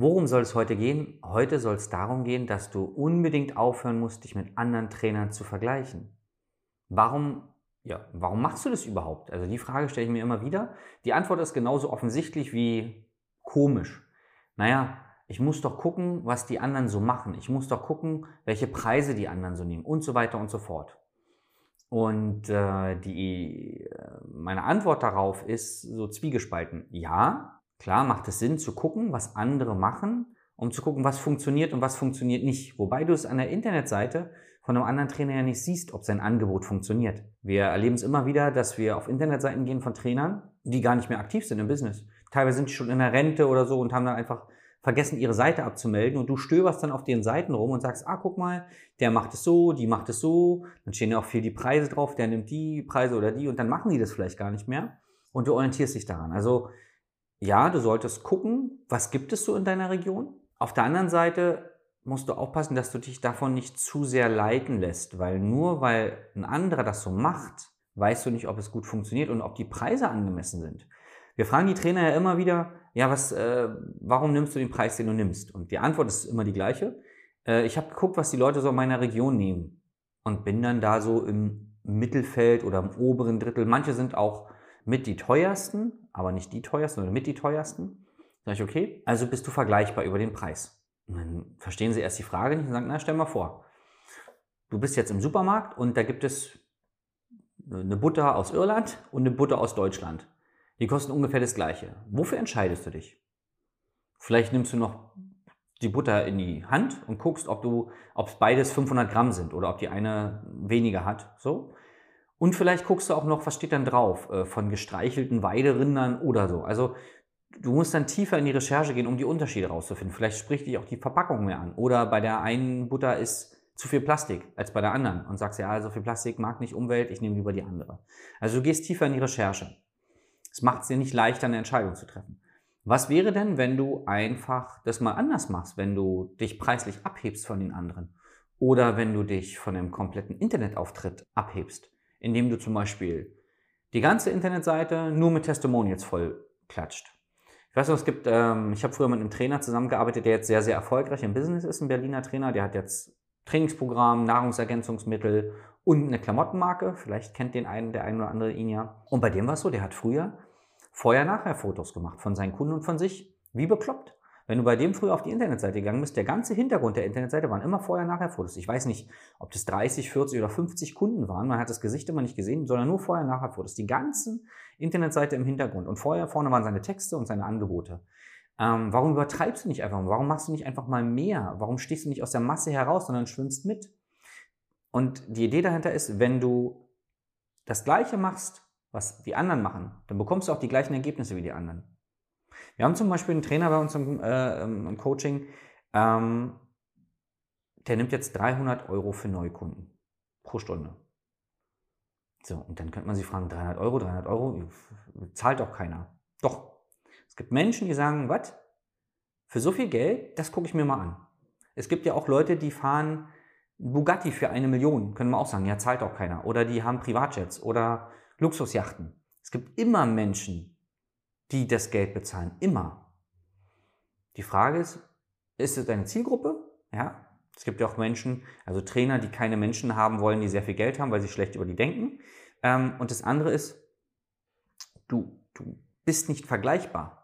Worum soll es heute gehen? Heute soll es darum gehen, dass du unbedingt aufhören musst, dich mit anderen Trainern zu vergleichen. Warum ja, warum machst du das überhaupt? Also die Frage stelle ich mir immer wieder. Die Antwort ist genauso offensichtlich wie komisch. Naja, ich muss doch gucken, was die anderen so machen. Ich muss doch gucken, welche Preise die anderen so nehmen und so weiter und so fort. Und äh, die, äh, meine Antwort darauf ist so zwiegespalten. Ja, klar macht es Sinn zu gucken, was andere machen, um zu gucken, was funktioniert und was funktioniert nicht. Wobei du es an der Internetseite von einem anderen Trainer ja nicht siehst, ob sein Angebot funktioniert. Wir erleben es immer wieder, dass wir auf Internetseiten gehen von Trainern, die gar nicht mehr aktiv sind im Business. Teilweise sind die schon in der Rente oder so und haben dann einfach vergessen, ihre Seite abzumelden und du stöberst dann auf den Seiten rum und sagst, ah, guck mal, der macht es so, die macht es so, dann stehen ja auch viel die Preise drauf, der nimmt die Preise oder die und dann machen die das vielleicht gar nicht mehr und du orientierst dich daran. Also ja, du solltest gucken, was gibt es so in deiner Region. Auf der anderen Seite musst du aufpassen, dass du dich davon nicht zu sehr leiten lässt, weil nur weil ein anderer das so macht, weißt du nicht, ob es gut funktioniert und ob die Preise angemessen sind. Wir fragen die Trainer ja immer wieder, ja, was, äh, warum nimmst du den Preis, den du nimmst? Und die Antwort ist immer die gleiche. Äh, ich habe geguckt, was die Leute so in meiner Region nehmen und bin dann da so im Mittelfeld oder im oberen Drittel. Manche sind auch mit die teuersten, aber nicht die teuersten, sondern mit die teuersten. Sag ich, okay, also bist du vergleichbar über den Preis. Und dann verstehen sie erst die Frage nicht und sagen, na, stell mal vor, du bist jetzt im Supermarkt und da gibt es eine Butter aus Irland und eine Butter aus Deutschland. Die kosten ungefähr das gleiche. Wofür entscheidest du dich? Vielleicht nimmst du noch die Butter in die Hand und guckst, ob du, ob es beides 500 Gramm sind oder ob die eine weniger hat, so. Und vielleicht guckst du auch noch, was steht dann drauf, äh, von gestreichelten Weiderindern oder so. Also du musst dann tiefer in die Recherche gehen, um die Unterschiede rauszufinden. Vielleicht spricht dich auch die Verpackung mehr an. Oder bei der einen Butter ist zu viel Plastik als bei der anderen und sagst, ja, so viel Plastik mag nicht Umwelt, ich nehme lieber die andere. Also du gehst tiefer in die Recherche. Es macht es dir nicht leichter, eine Entscheidung zu treffen. Was wäre denn, wenn du einfach das mal anders machst, wenn du dich preislich abhebst von den anderen? Oder wenn du dich von einem kompletten Internetauftritt abhebst, indem du zum Beispiel die ganze Internetseite nur mit Testimonials voll klatscht ich weiß noch, es gibt, ähm, ich habe früher mit einem Trainer zusammengearbeitet, der jetzt sehr, sehr erfolgreich im Business ist, ein Berliner Trainer. Der hat jetzt Trainingsprogramm, Nahrungsergänzungsmittel und eine Klamottenmarke. Vielleicht kennt den einen, der ein oder andere ihn ja. Und bei dem war es so, der hat früher Vorher-Nachher-Fotos gemacht von seinen Kunden und von sich. Wie bekloppt. Wenn du bei dem früher auf die Internetseite gegangen bist, der ganze Hintergrund der Internetseite waren immer Vorher-Nachher-Fotos. Ich weiß nicht, ob das 30, 40 oder 50 Kunden waren. Man hat das Gesicht immer nicht gesehen, sondern nur Vorher-Nachher-Fotos. Die ganzen Internetseite im Hintergrund. Und vorher vorne waren seine Texte und seine Angebote. Ähm, warum übertreibst du nicht einfach? Warum machst du nicht einfach mal mehr? Warum stehst du nicht aus der Masse heraus, sondern schwimmst mit? Und die Idee dahinter ist, wenn du das Gleiche machst, was die anderen machen, dann bekommst du auch die gleichen Ergebnisse wie die anderen. Wir haben zum Beispiel einen Trainer bei uns im, äh, im Coaching, ähm, der nimmt jetzt 300 Euro für Neukunden pro Stunde. So, und dann könnte man sich fragen, 300 Euro, 300 Euro, zahlt doch keiner. Doch, es gibt Menschen, die sagen, was? Für so viel Geld, das gucke ich mir mal an. Es gibt ja auch Leute, die fahren Bugatti für eine Million, können wir auch sagen, ja, zahlt auch keiner. Oder die haben Privatjets oder Luxusjachten. Es gibt immer Menschen, die das Geld bezahlen. Immer. Die Frage ist, ist es deine Zielgruppe? Ja. Es gibt ja auch Menschen, also Trainer, die keine Menschen haben wollen, die sehr viel Geld haben, weil sie schlecht über die denken. Ähm, und das andere ist, du, du bist nicht vergleichbar.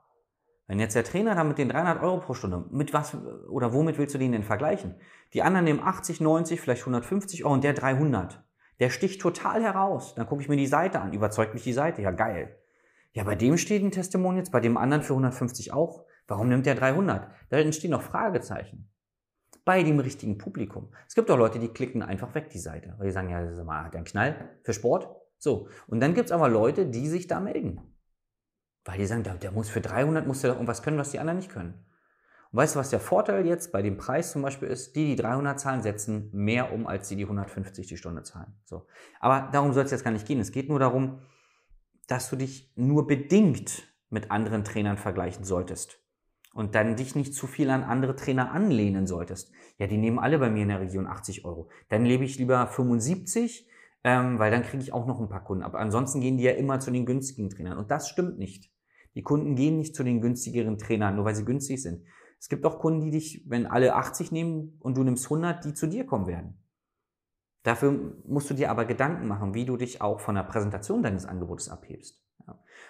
Wenn jetzt der Trainer da mit den 300 Euro pro Stunde, mit was oder womit willst du den denn vergleichen? Die anderen nehmen 80, 90, vielleicht 150 Euro und der 300. Der sticht total heraus. Dann gucke ich mir die Seite an, überzeugt mich die Seite, ja geil. Ja, bei dem steht ein Testimonial jetzt, bei dem anderen für 150 auch. Warum nimmt der 300? Da entstehen noch Fragezeichen. Bei dem richtigen Publikum. Es gibt auch Leute, die klicken einfach weg die Seite, weil die sagen, ja, sag mal, hat der einen Knall für Sport? So. Und dann gibt es aber Leute, die sich da melden. Weil die sagen, der, der muss für 300 muss der doch irgendwas können, was die anderen nicht können. Und weißt du, was der Vorteil jetzt bei dem Preis zum Beispiel ist? Die, die 300 zahlen, setzen mehr um, als die, die 150 die Stunde zahlen. So. Aber darum soll es jetzt gar nicht gehen. Es geht nur darum, dass du dich nur bedingt mit anderen Trainern vergleichen solltest. Und dann dich nicht zu viel an andere Trainer anlehnen solltest. Ja, die nehmen alle bei mir in der Region 80 Euro. Dann lebe ich lieber 75, ähm, weil dann kriege ich auch noch ein paar Kunden. Aber ansonsten gehen die ja immer zu den günstigen Trainern. Und das stimmt nicht. Die Kunden gehen nicht zu den günstigeren Trainern, nur weil sie günstig sind. Es gibt auch Kunden, die dich, wenn alle 80 nehmen und du nimmst 100, die zu dir kommen werden. Dafür musst du dir aber Gedanken machen, wie du dich auch von der Präsentation deines Angebotes abhebst.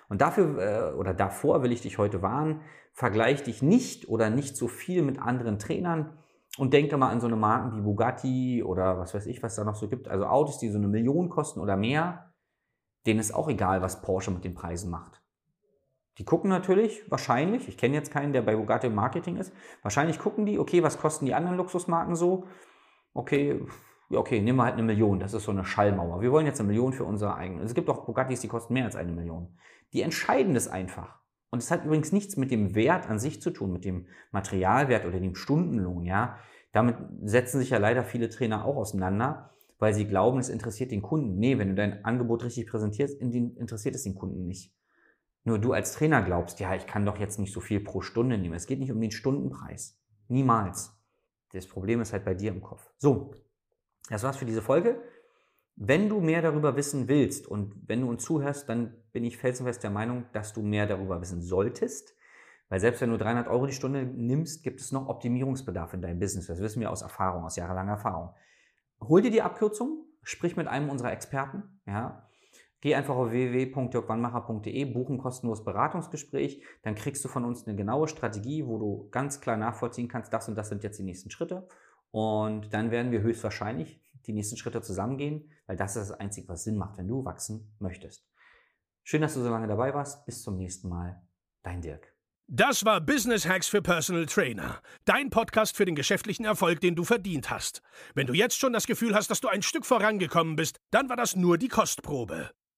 Und dafür äh, oder davor will ich dich heute warnen, vergleich dich nicht oder nicht so viel mit anderen Trainern und denke mal an so eine Marken wie Bugatti oder was weiß ich, was da noch so gibt. Also Autos, die so eine Million kosten oder mehr, denen ist auch egal, was Porsche mit den Preisen macht. Die gucken natürlich, wahrscheinlich, ich kenne jetzt keinen, der bei Bugatti im Marketing ist, wahrscheinlich gucken die, okay, was kosten die anderen Luxusmarken so? Okay, ja, okay, nehmen wir halt eine Million, das ist so eine Schallmauer. Wir wollen jetzt eine Million für unser eigenes. Es gibt auch Bugattis, die kosten mehr als eine Million. Die entscheiden das einfach. Und es hat übrigens nichts mit dem Wert an sich zu tun, mit dem Materialwert oder dem Stundenlohn, ja. Damit setzen sich ja leider viele Trainer auch auseinander, weil sie glauben, es interessiert den Kunden. Nee, wenn du dein Angebot richtig präsentierst, interessiert es den Kunden nicht. Nur du als Trainer glaubst, ja, ich kann doch jetzt nicht so viel pro Stunde nehmen. Es geht nicht um den Stundenpreis. Niemals. Das Problem ist halt bei dir im Kopf. So, das war's für diese Folge. Wenn du mehr darüber wissen willst und wenn du uns zuhörst, dann bin ich felsenfest der Meinung, dass du mehr darüber wissen solltest. Weil selbst wenn du 300 Euro die Stunde nimmst, gibt es noch Optimierungsbedarf in deinem Business. Das wissen wir aus Erfahrung, aus jahrelanger Erfahrung. Hol dir die Abkürzung, sprich mit einem unserer Experten, ja, Geh einfach auf www.jörgwannmacher.de, buch ein kostenloses Beratungsgespräch, dann kriegst du von uns eine genaue Strategie, wo du ganz klar nachvollziehen kannst, das und das sind jetzt die nächsten Schritte. Und dann werden wir höchstwahrscheinlich die nächsten Schritte zusammengehen, weil das ist das Einzige, was Sinn macht, wenn du wachsen möchtest. Schön, dass du so lange dabei warst. Bis zum nächsten Mal. Dein Dirk. Das war Business Hacks für Personal Trainer. Dein Podcast für den geschäftlichen Erfolg, den du verdient hast. Wenn du jetzt schon das Gefühl hast, dass du ein Stück vorangekommen bist, dann war das nur die Kostprobe.